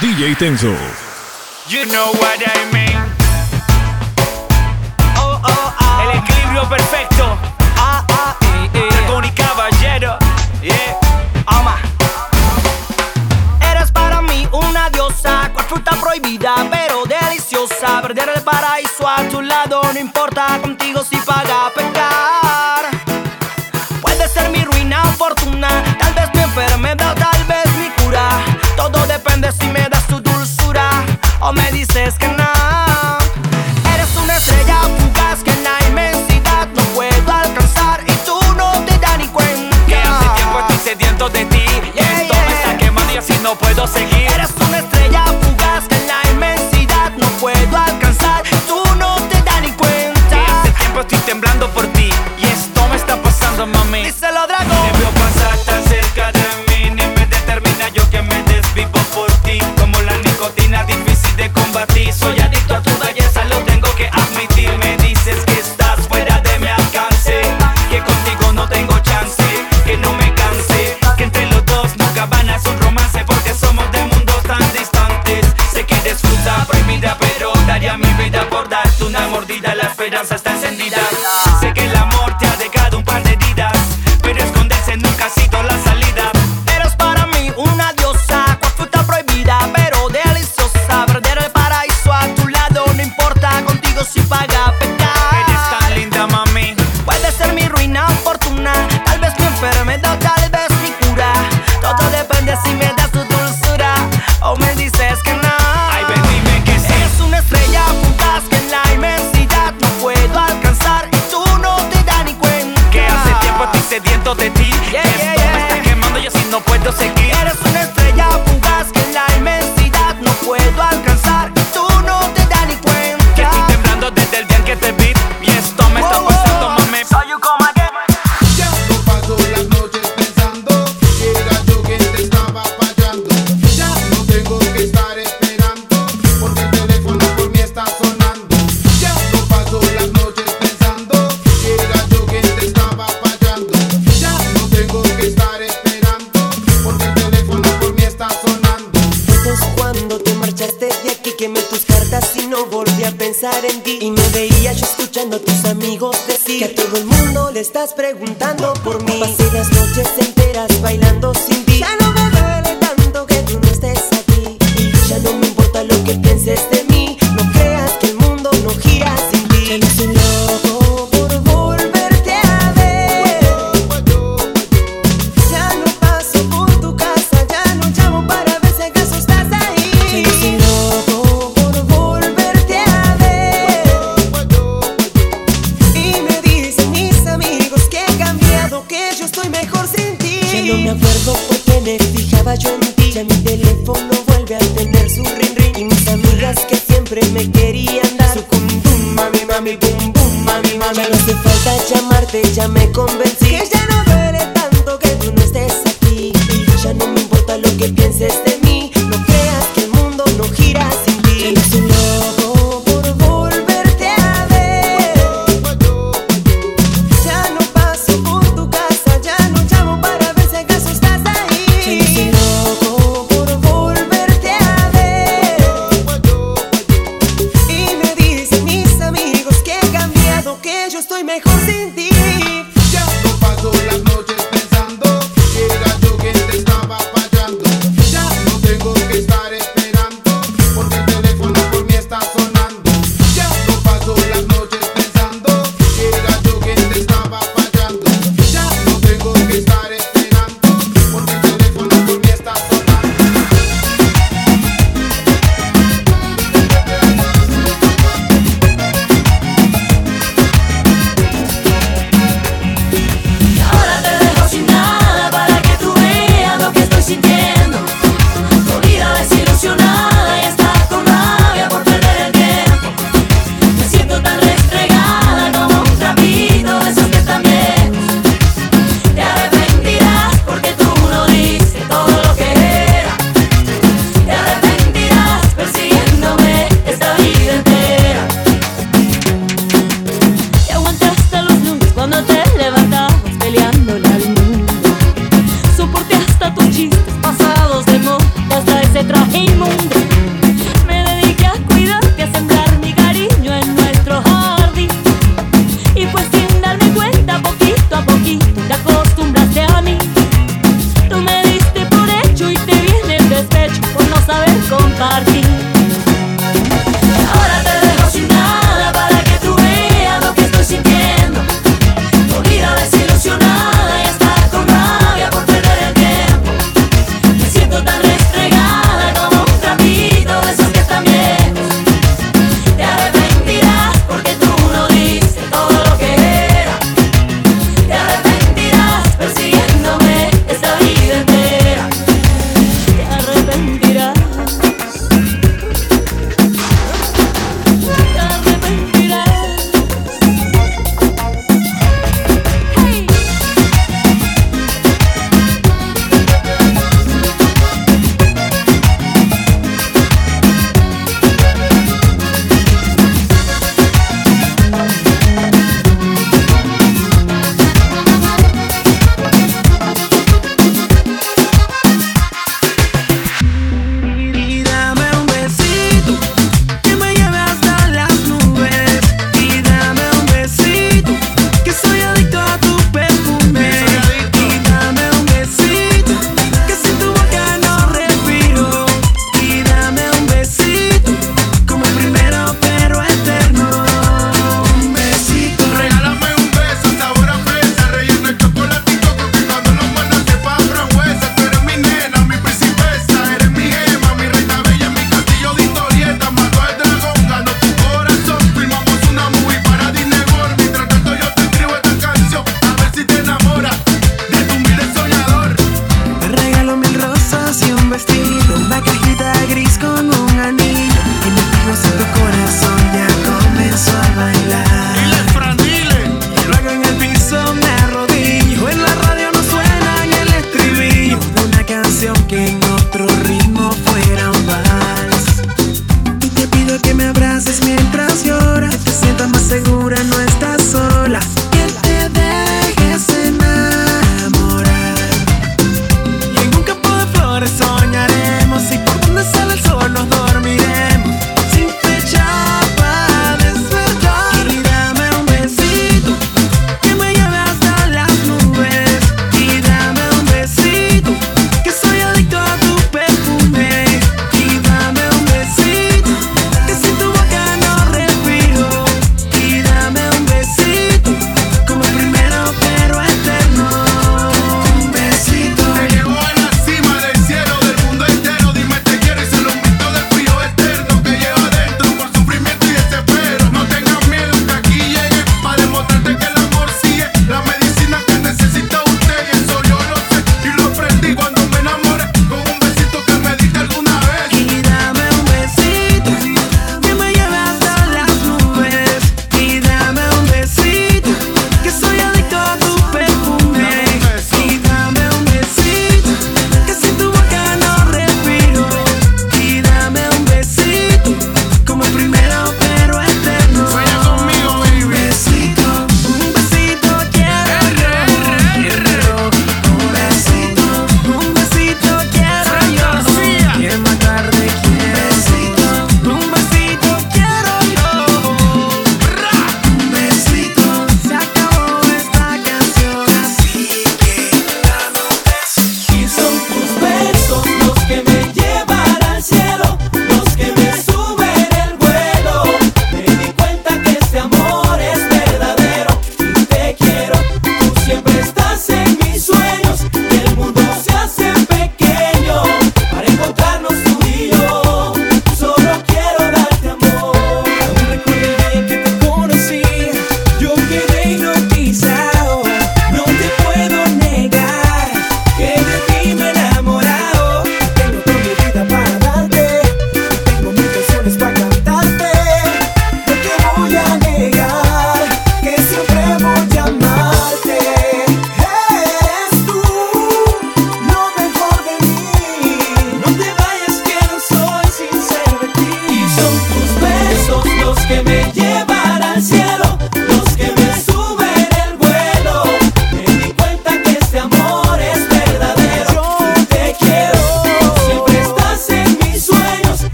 DJ Tenso. You know what I mean. Oh, oh, oh. El equilibrio perfecto. Ah, ah. Dragón y caballero. Yeah. Eres para mí una diosa. Cual fruta prohibida, pero deliciosa. Perder el paraíso a tu lado no importa. disconnect. Y mis amigas que siempre me querían dar. Su cum bum Mami, mami, bum bum, mami, mami. Ya hace falta llamarte, ya me convencí. Que ya no duele tanto que tú no estés aquí. Ya no me importa lo que pienses de mí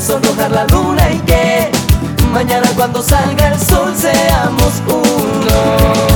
podamos sonrojar la luna y que mañana cuando salga el sol seamos uno.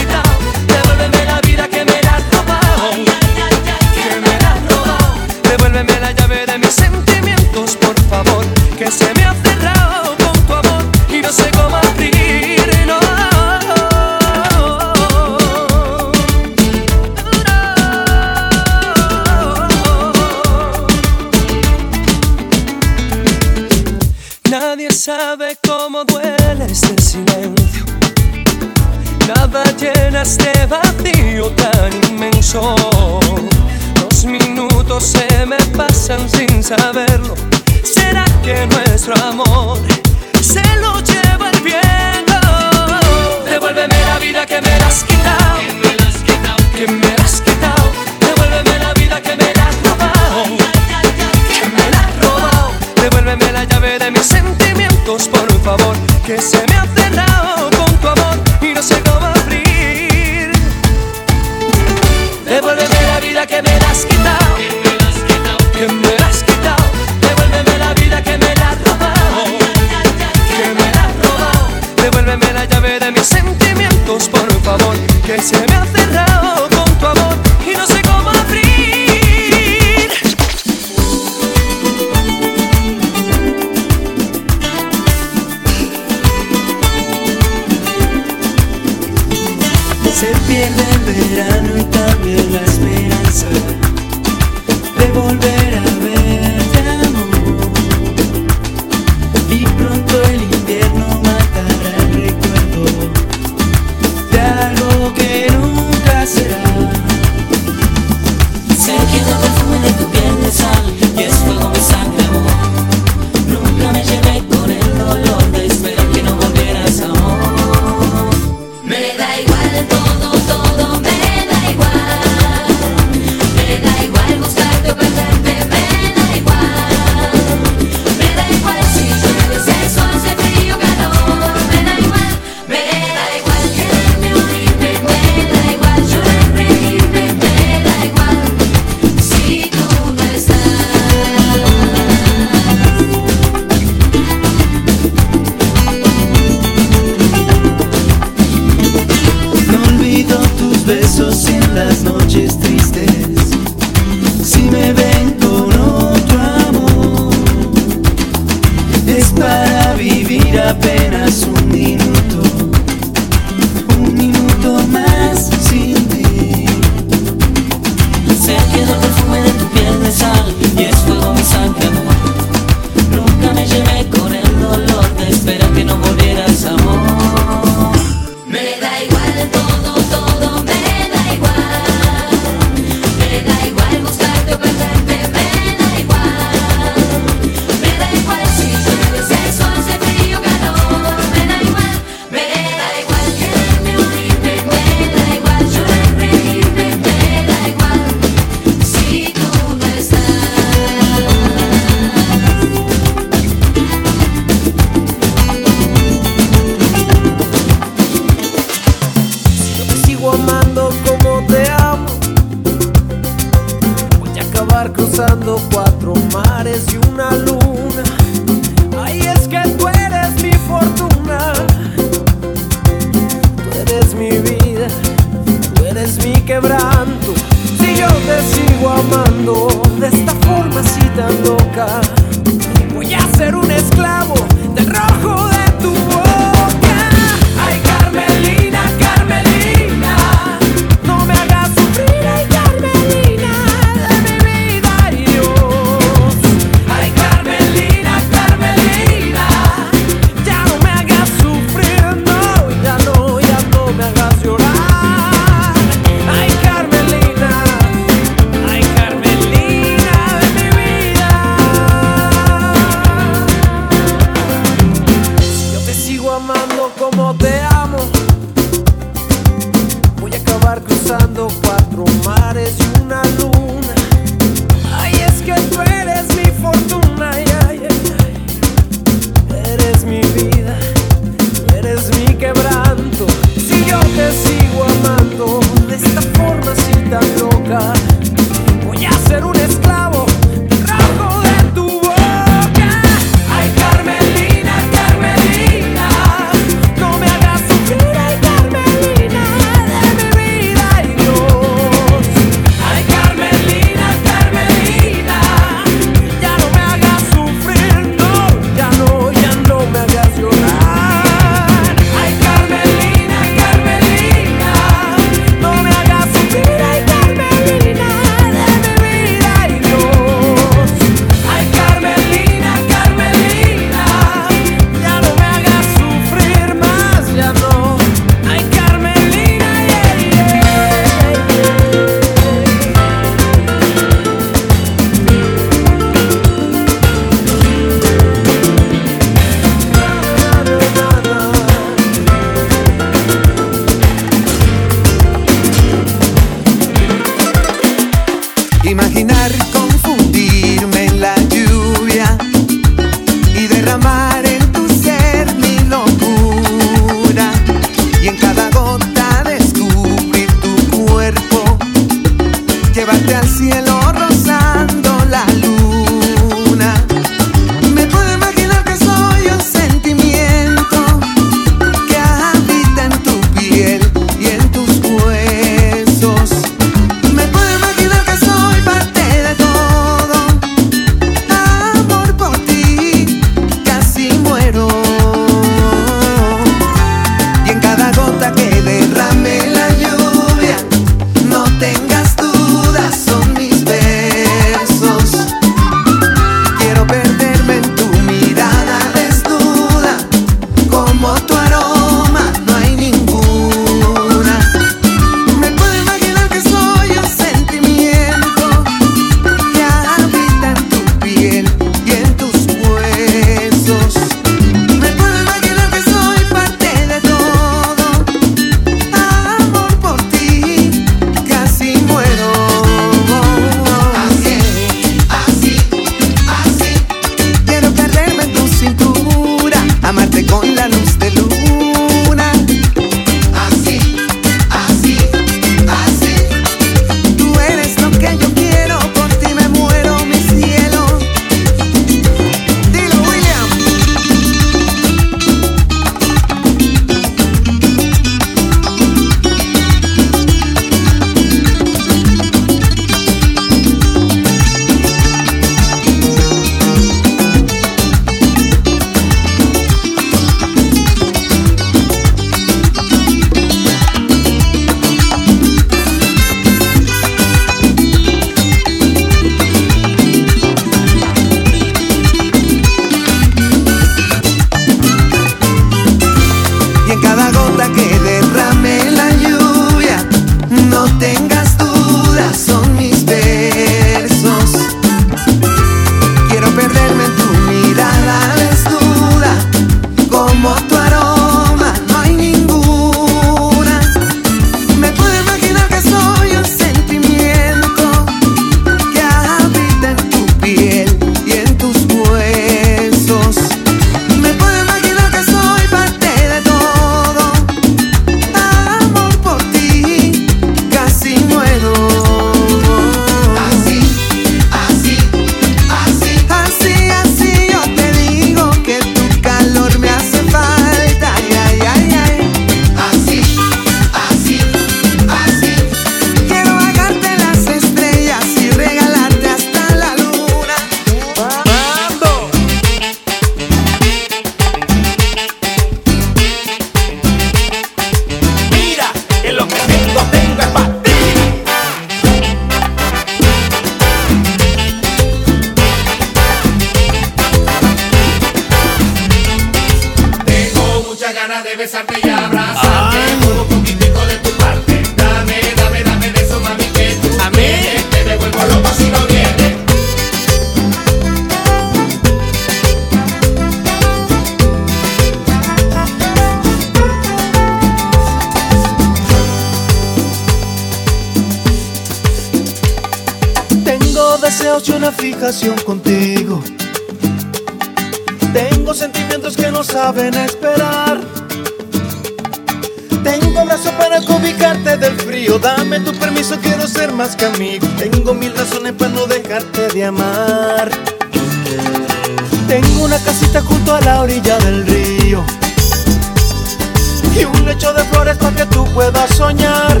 cielo hecho de flores para que tú puedas soñar.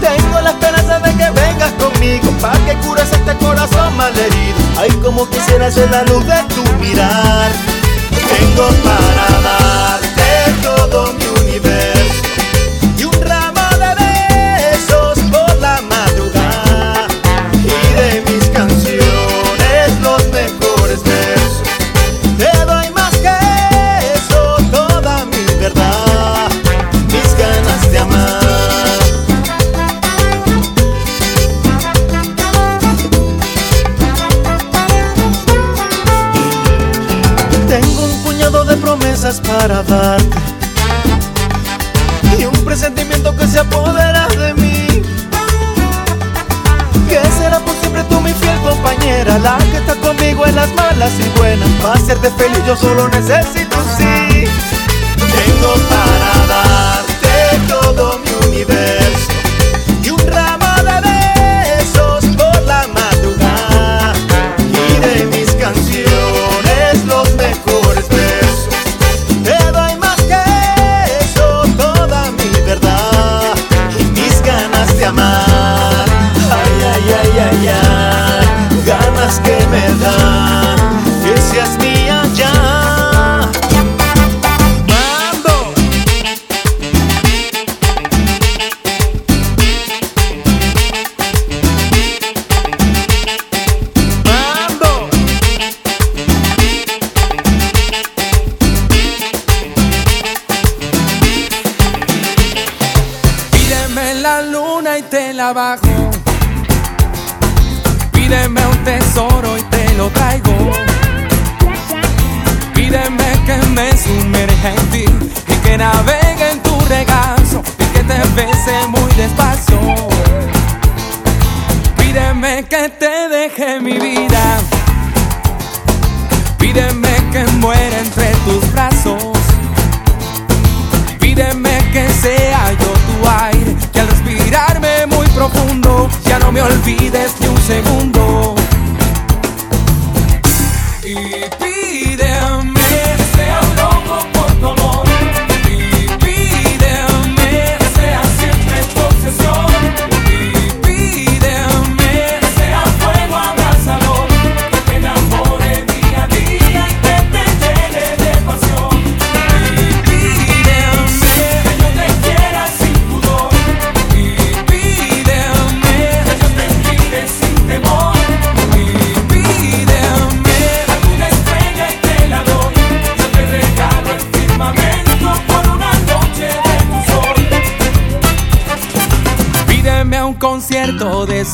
Tengo la esperanza de que vengas conmigo para que cures este corazón malherido. Ay, como quisiera ser la luz de tu mirar. Tengo para darte todo y buenas. Para serte feliz yo solo necesito un sí. Tengo paz.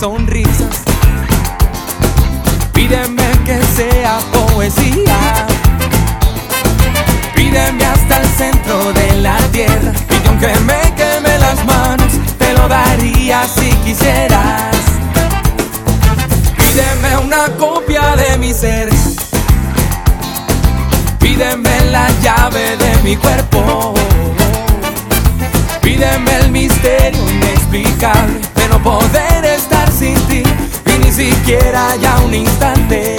sonrisas. Pídeme que sea poesía. Pídeme hasta el centro de la tierra. Y aunque me queme las manos, te lo daría si quisieras. Pídeme una copia de mi ser. Pídeme la llave de mi cuerpo. Pídeme el misterio inexplicable de no poder estar siquiera ya un instante.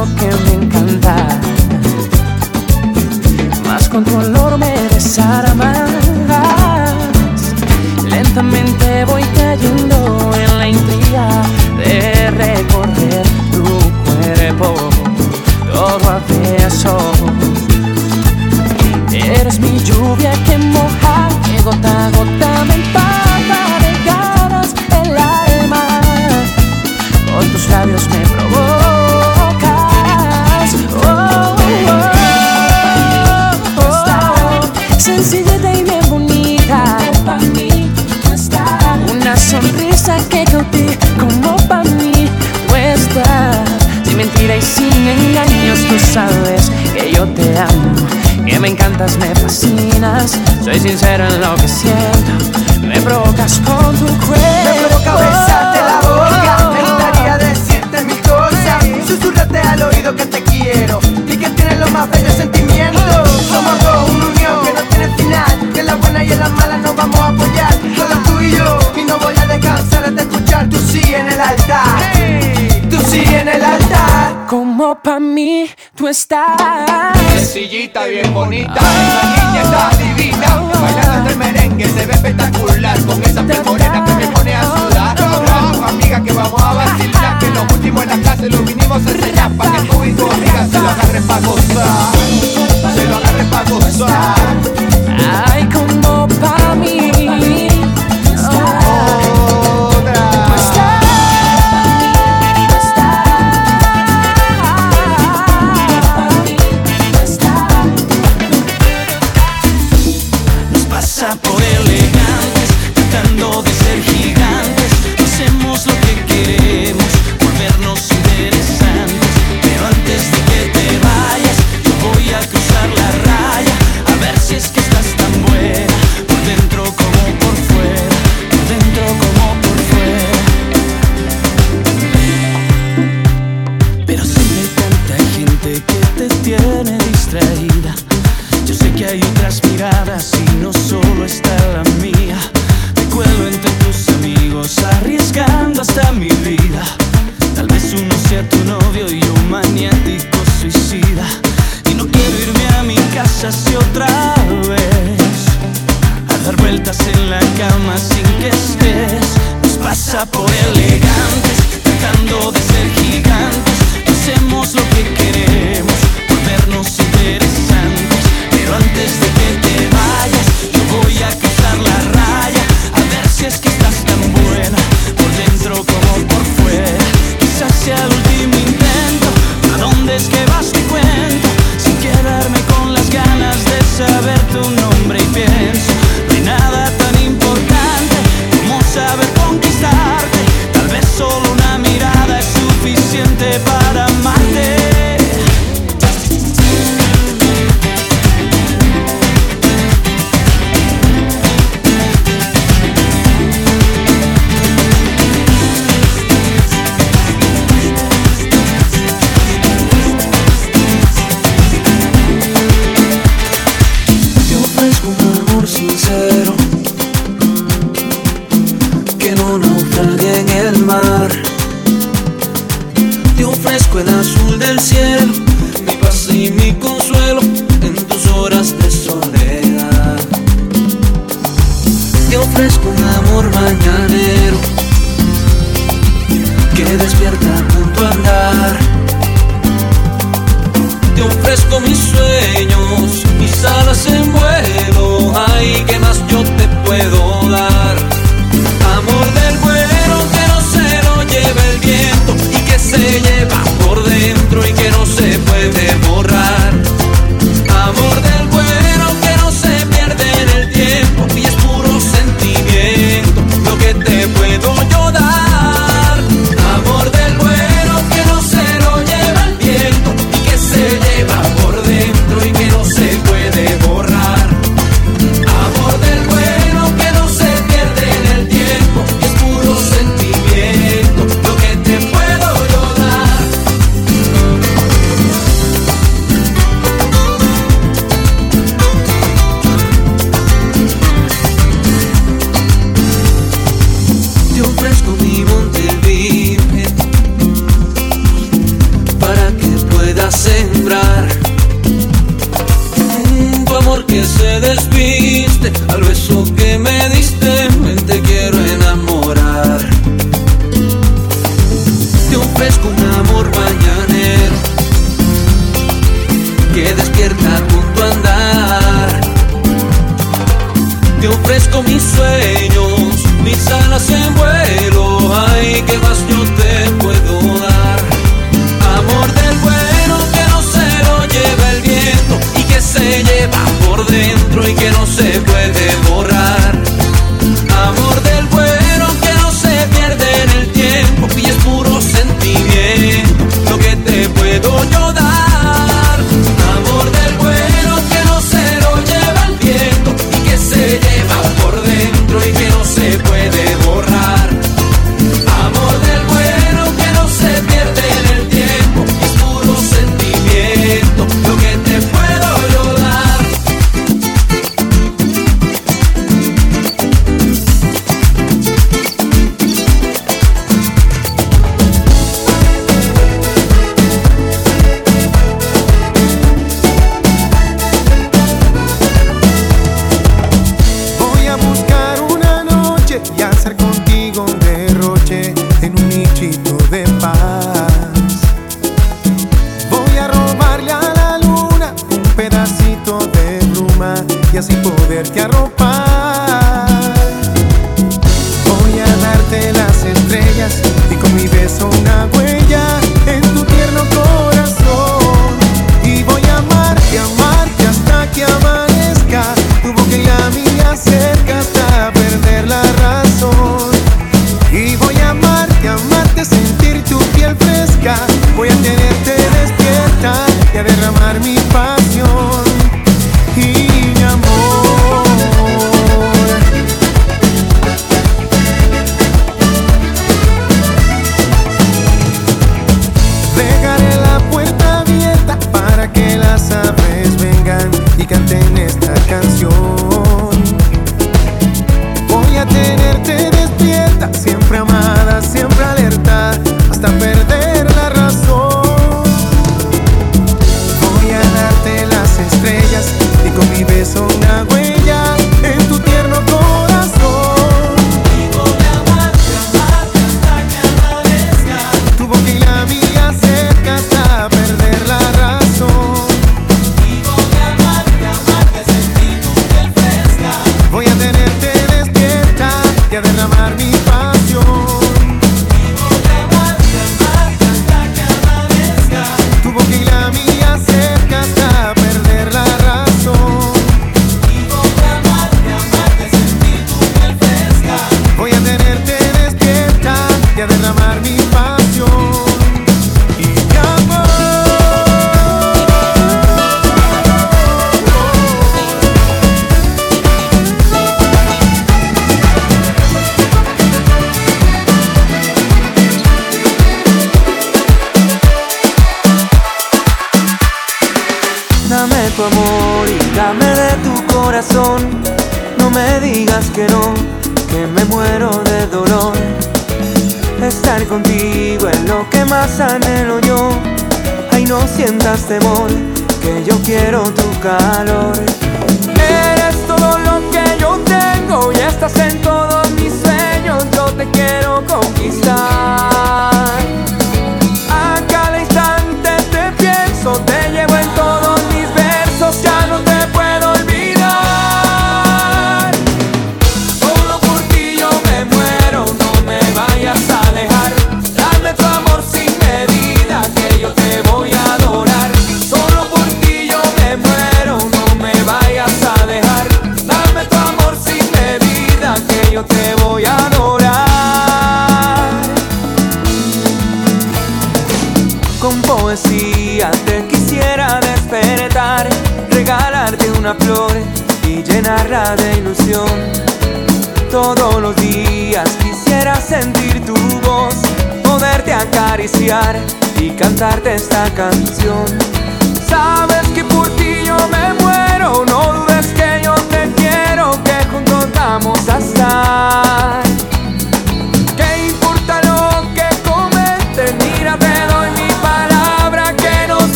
Tienes mí tú estás. Sencillita, bien bonita Esa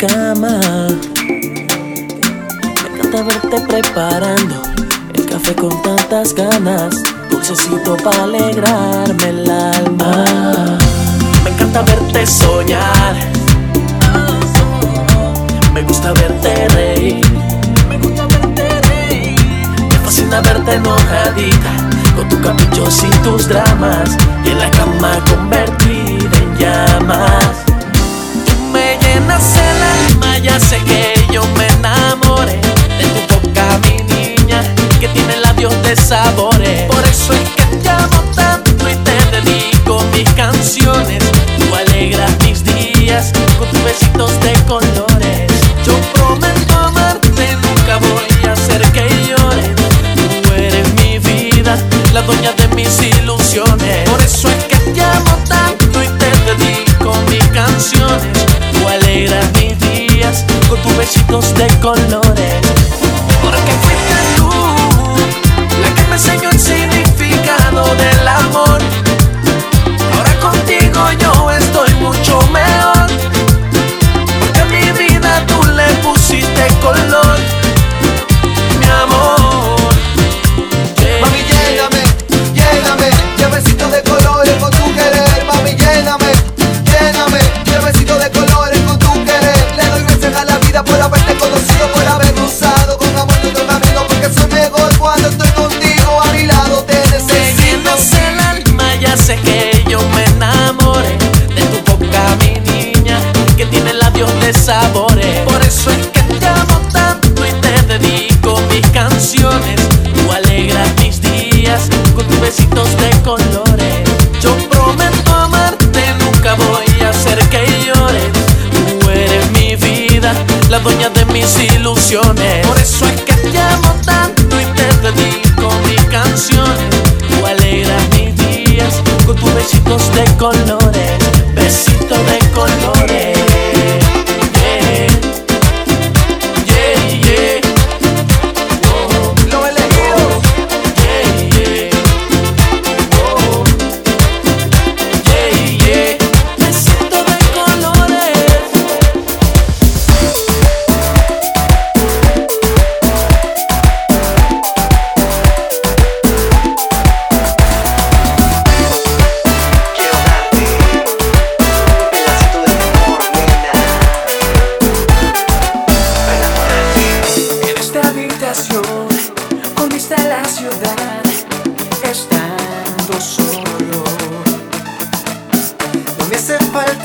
Me encanta verte preparando el café con tantas ganas, dulcecito para alegrarme el alma. Me encanta verte soñar. Me gusta verte reír. Me fascina verte enojadita con tus caprichos y tus dramas y en la cama convertida en llamas llenas el ya sé que yo me enamoré de tu boca, mi niña, que tiene labios de sabores. Por eso con tus besitos de colores.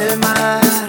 el mar.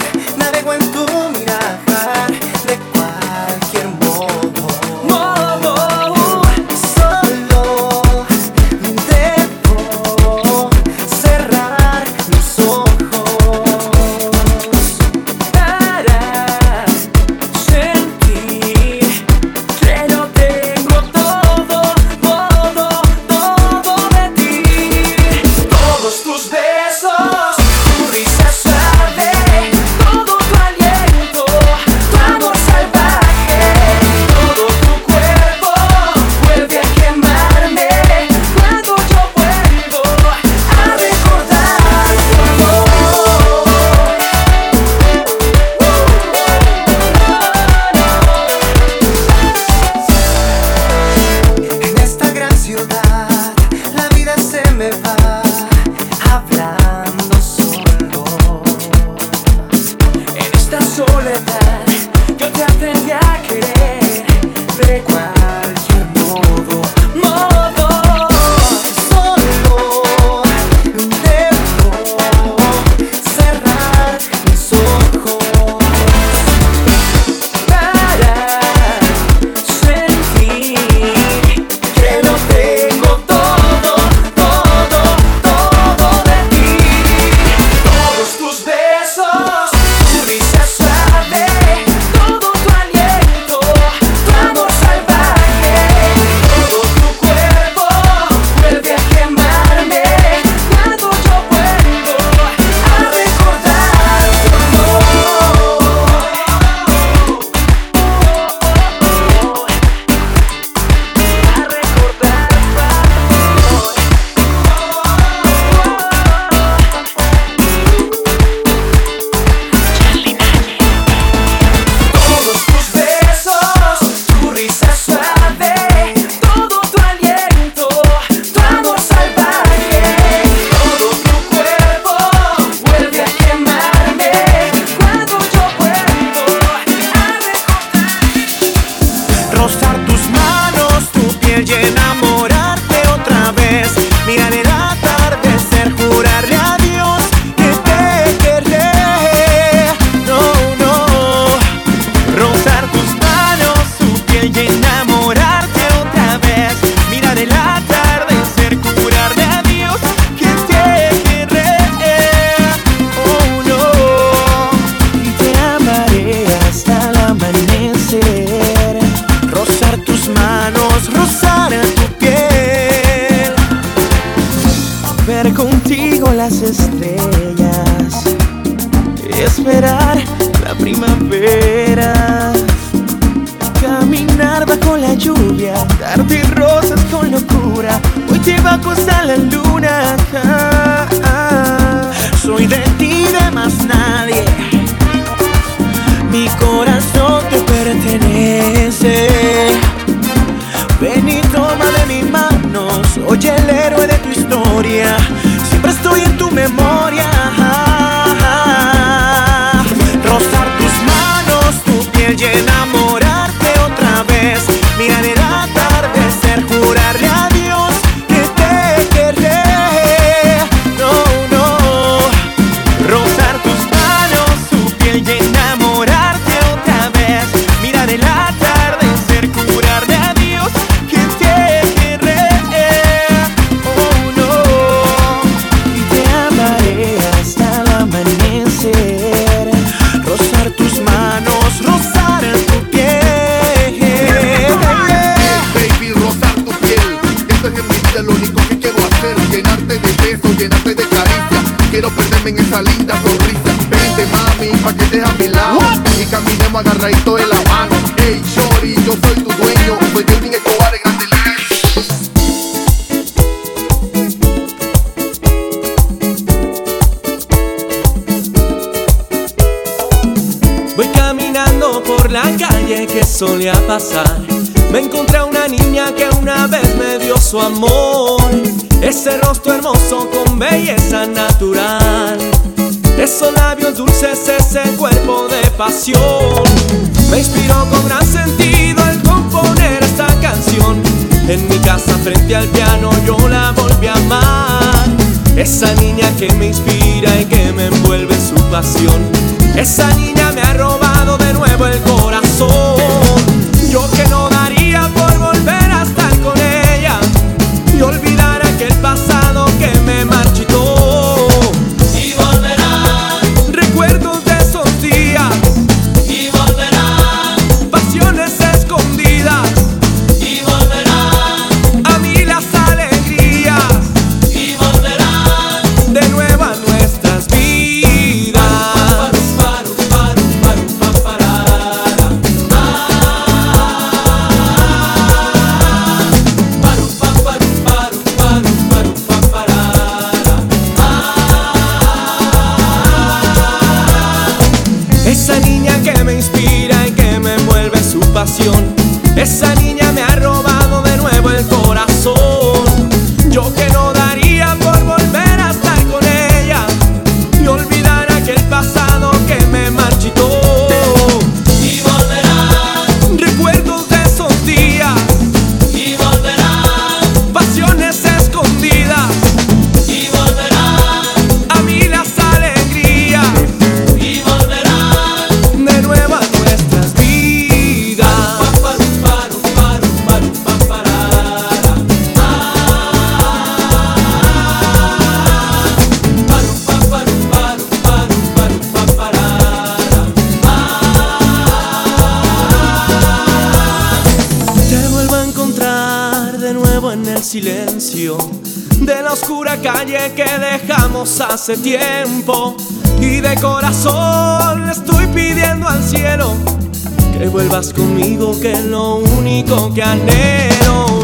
me inspira y que me envuelve su pasión. Esa hace tiempo y de corazón le estoy pidiendo al cielo que vuelvas conmigo, que es lo único que anhelo.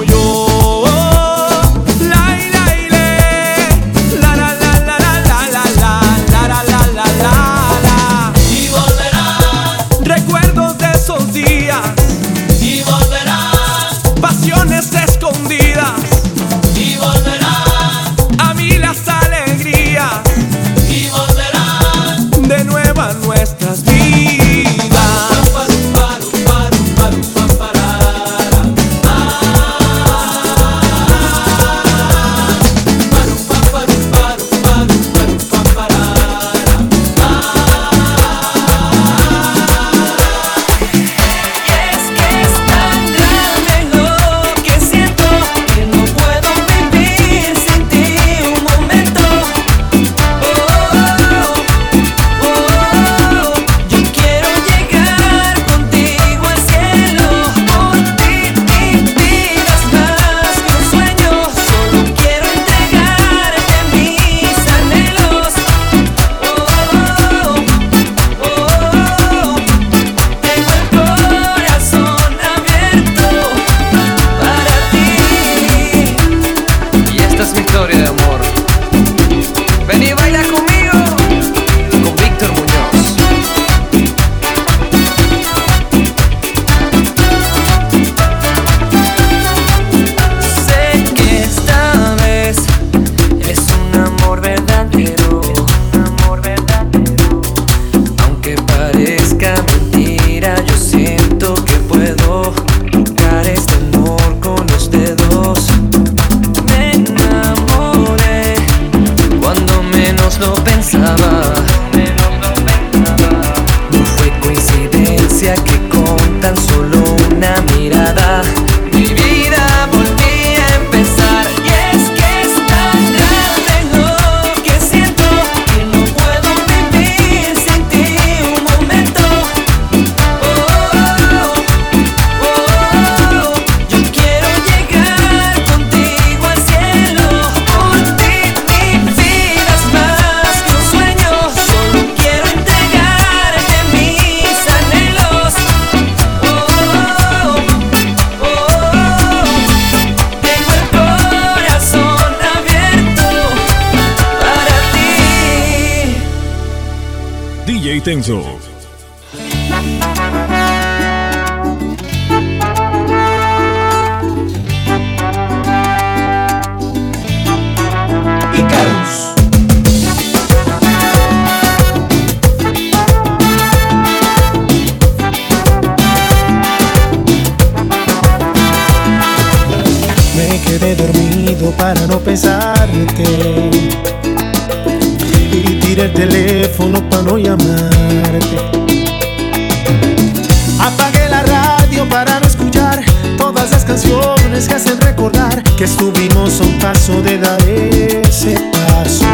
recordar que estuvimos a un paso de dar ese paso.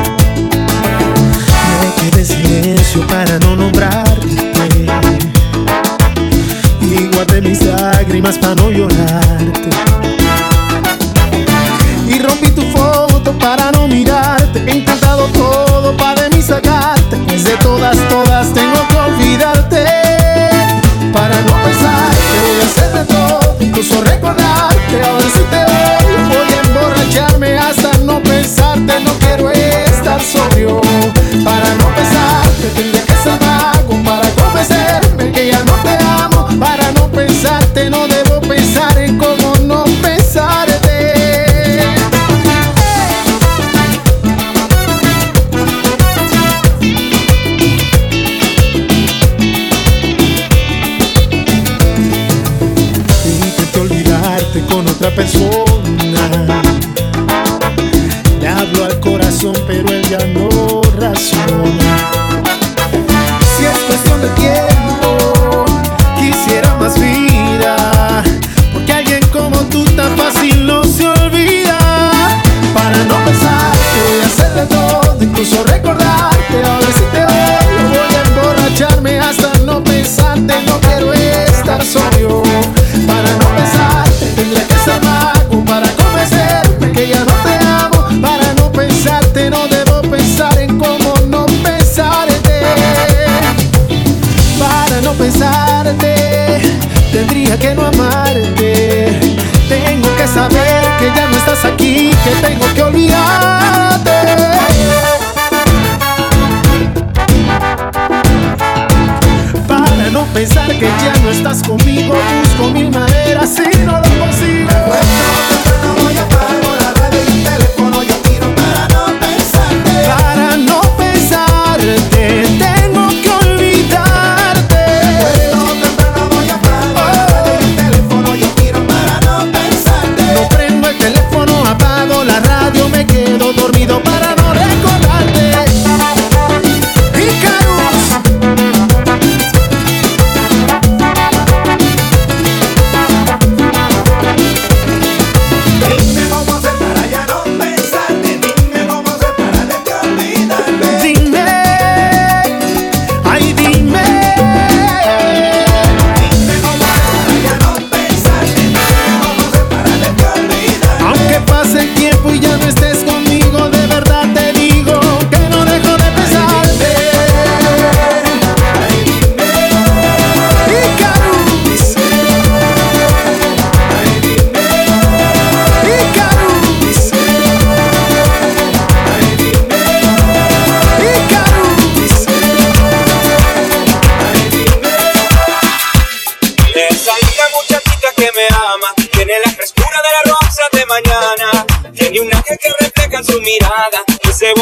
Me quedé en silencio para no nombrarte y guardé mis lágrimas para no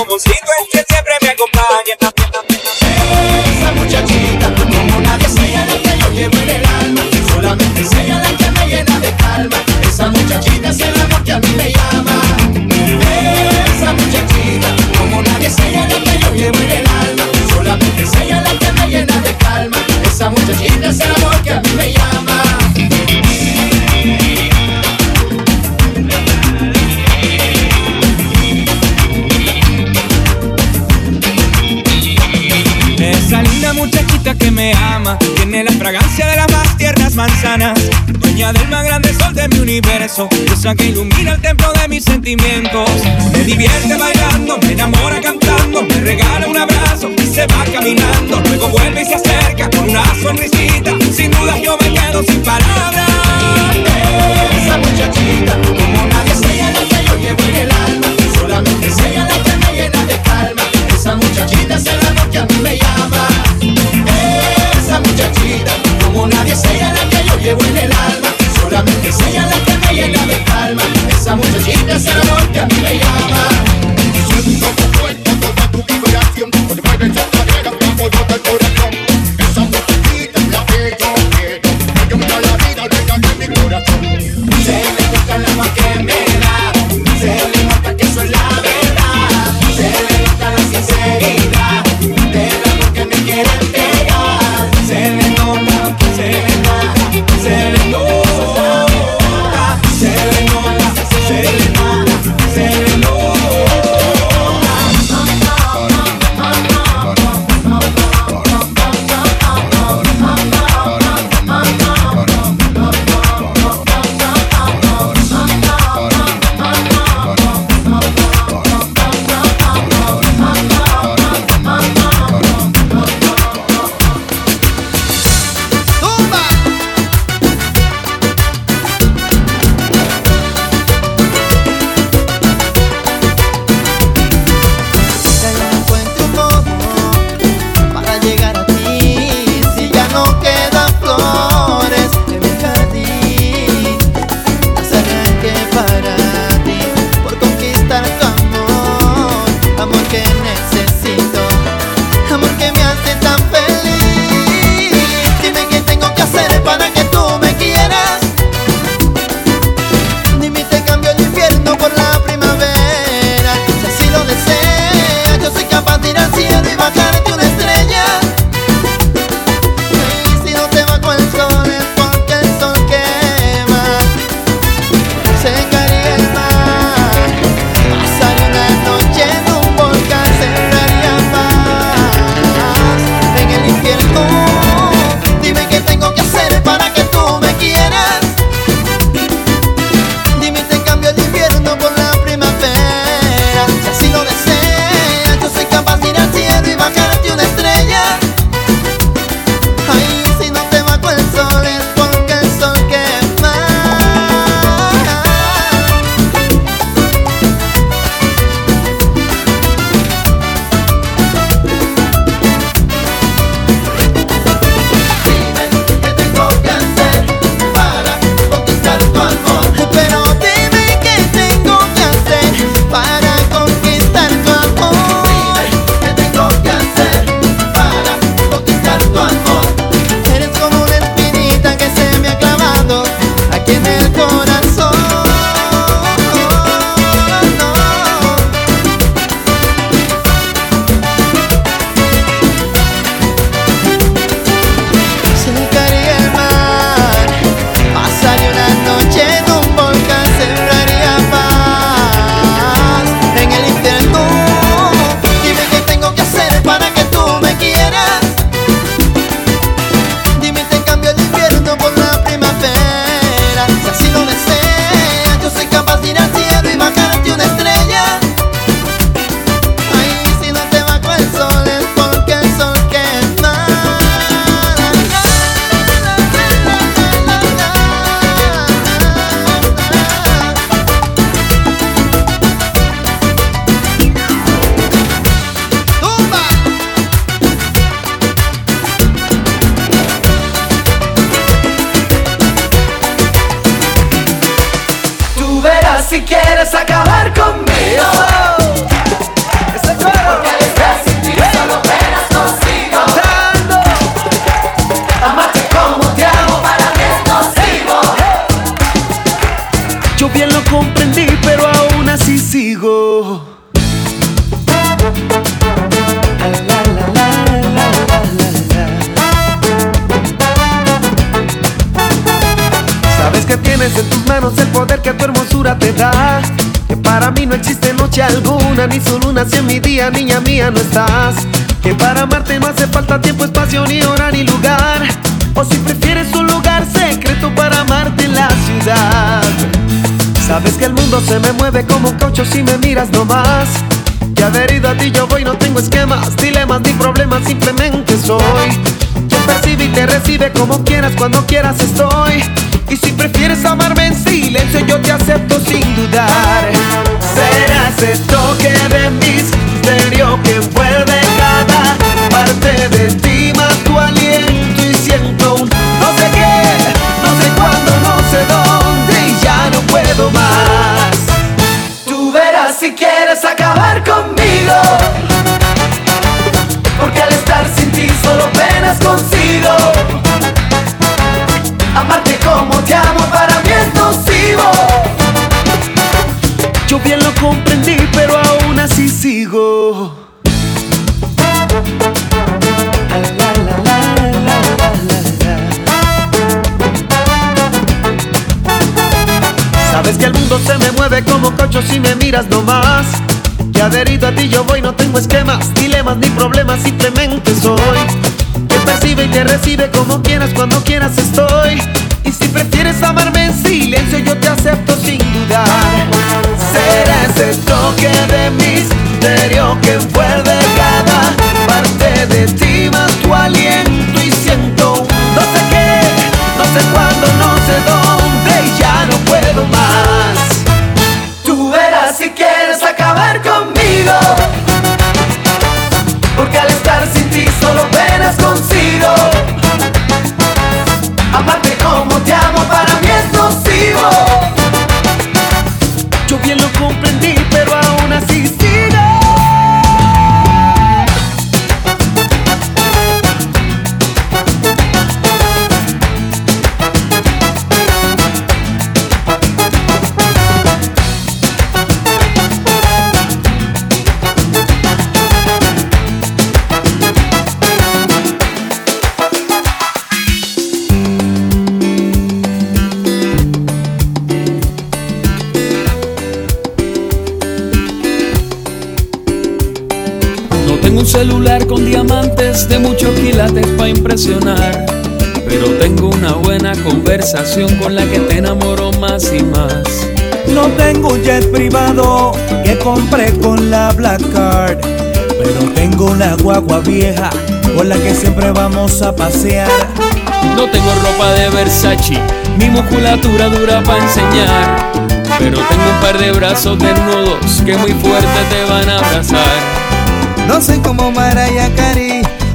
corazoncito es que siempre me acompaña. esa que ilumina el templo de mis sentimientos. Me divierte bailando, me enamora cantando, me regala un abrazo y se va caminando. Luego vuelve y se acerca con una sonrisita. Sin duda yo me quedo sin palabras. Esa muchachita, como nadie se llama, que yo llevo en el alma. Solamente es ella la que me llena de calma. Esa muchachita es el amor que a mí me llama. Esa muchachita, como nadie se llama, que yo llevo en el alma. de ese amor que a mí me llama. Cuando quieras estoy. Y si prefieres amarme en silencio, yo te acepto sin dudar. Serás esto si me miras nomás. Y adherido a ti yo voy, no tengo esquemas, dilemas ni problemas, simplemente soy. Que percibe y te recibe como quieras, cuando quieras estoy. Y si prefieres amarme en silencio, yo te acepto sin dudar. Será ese toque de misterio que envuelve cada parte de ti, más tu aliento diamantes de muchos quilates para impresionar. Pero tengo una buena conversación con la que te enamoro más y más. No tengo un jet privado que compré con la Black Card. Pero tengo una guagua vieja con la que siempre vamos a pasear. No tengo ropa de Versace, mi musculatura dura para enseñar. Pero tengo un par de brazos desnudos que muy fuerte te van a abrazar. No soy como Mariah Carey,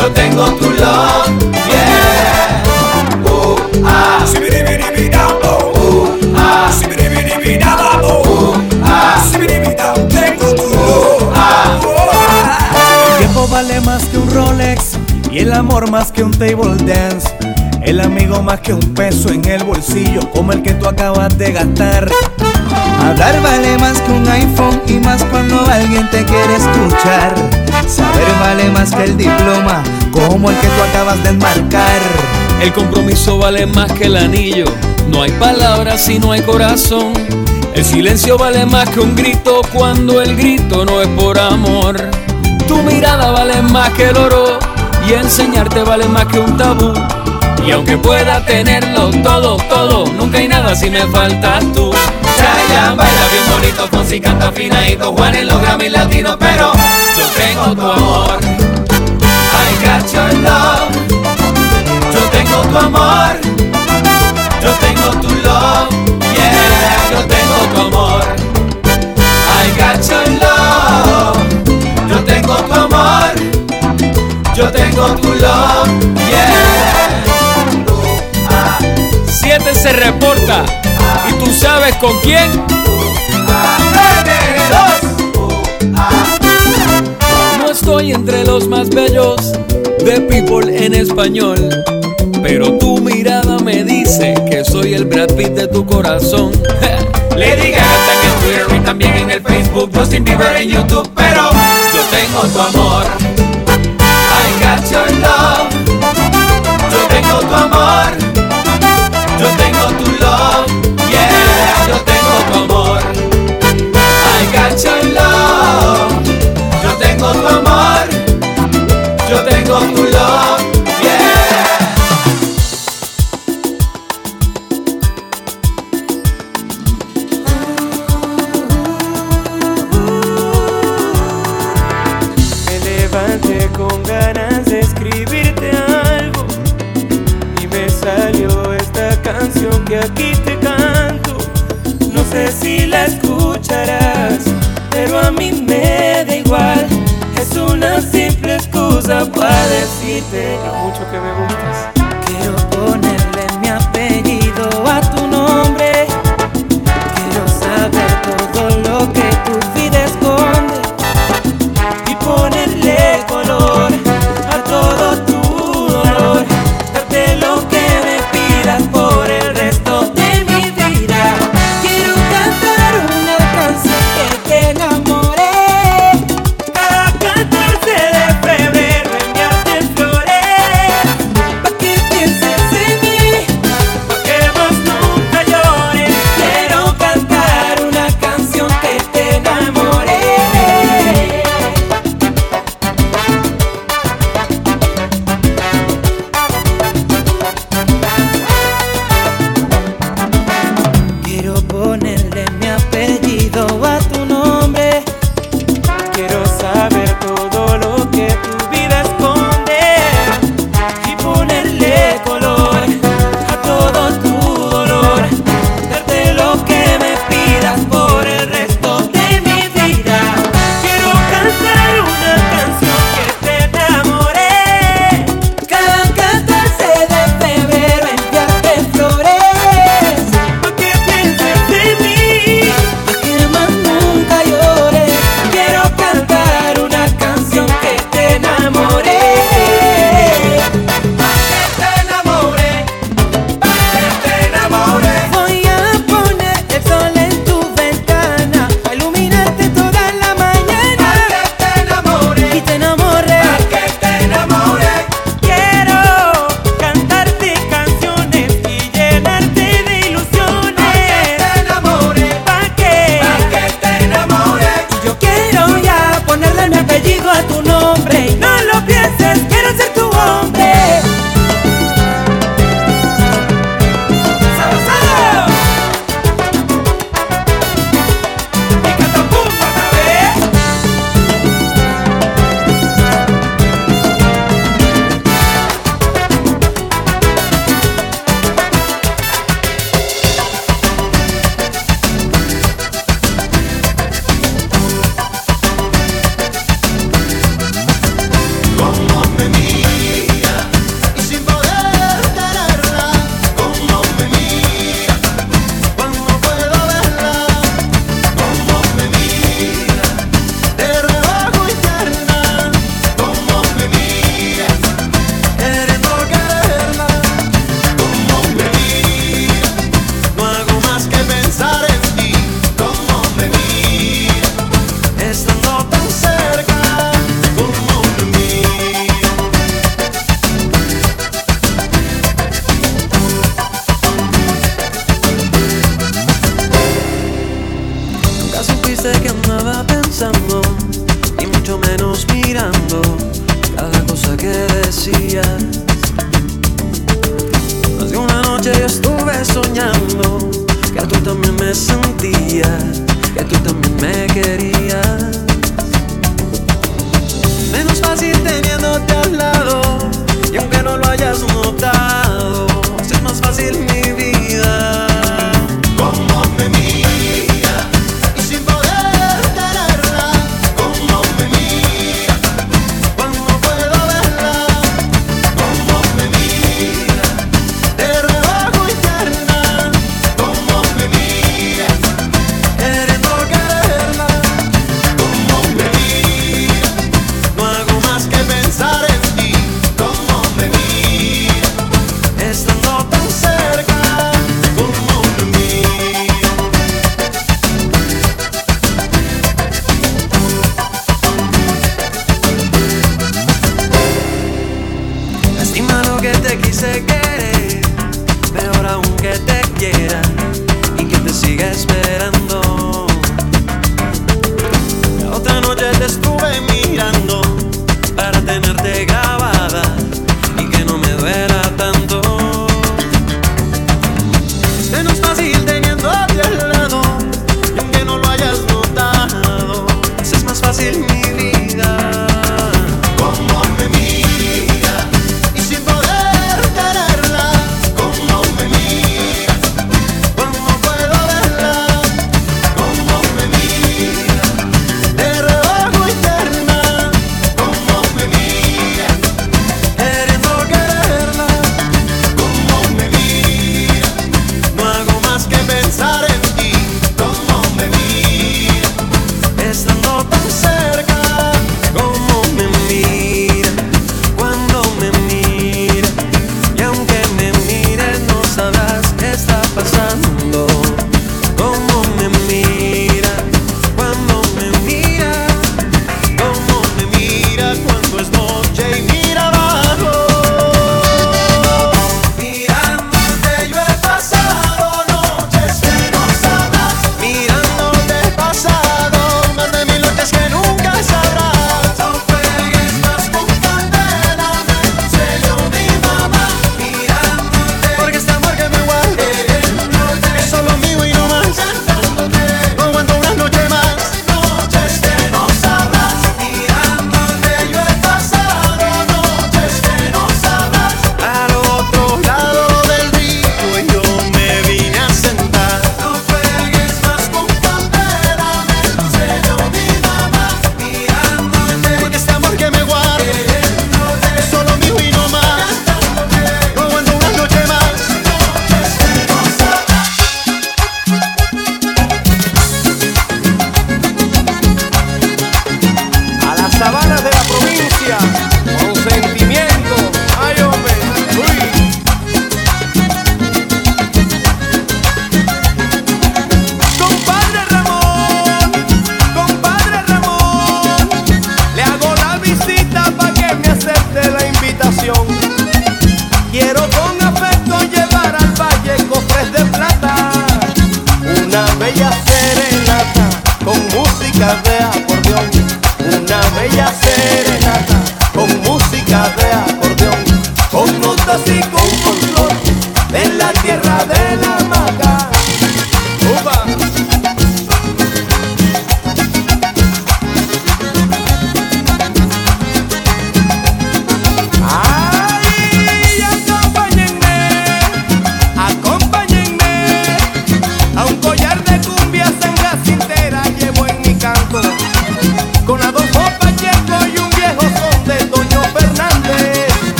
Yo tengo tu love Yeah Uh, ah. Uh, ah. Uh, ah. Tengo tu Uh, ah. El tiempo vale más que un Rolex y el amor más que un table dance. El amigo más que un peso en el bolsillo, como el que tú acabas de gastar. Hablar vale más que un iPhone y más cuando alguien te quiere escuchar. Saber vale más que el diploma, como el que tú acabas de enmarcar. el compromiso vale más que el anillo. No hay palabras si no hay corazón. El silencio vale más que un grito cuando el grito no es por amor. Tu mirada vale más que el oro y enseñarte vale más que un tabú. Y aunque pueda tenerlo todo, todo, nunca hay nada si me faltas tú. Baila bien bonito, Fonsi canta finadito, Juan en los Grammy latinos, pero yo tengo tu amor. I got your love. Yo tengo tu amor. Yo tengo tu love. Yeah, yo tengo tu amor. I got your love. Yo tengo tu amor. Yo tengo tu love. Yeah. Siete se reporta sabes con quién. No estoy entre los más bellos de People en español. Pero tu mirada me dice que soy el Brad Pitt de tu corazón. Lady Gaga en Twitter y también en el Facebook, Justin Bieber en YouTube, pero yo tengo tu amor. I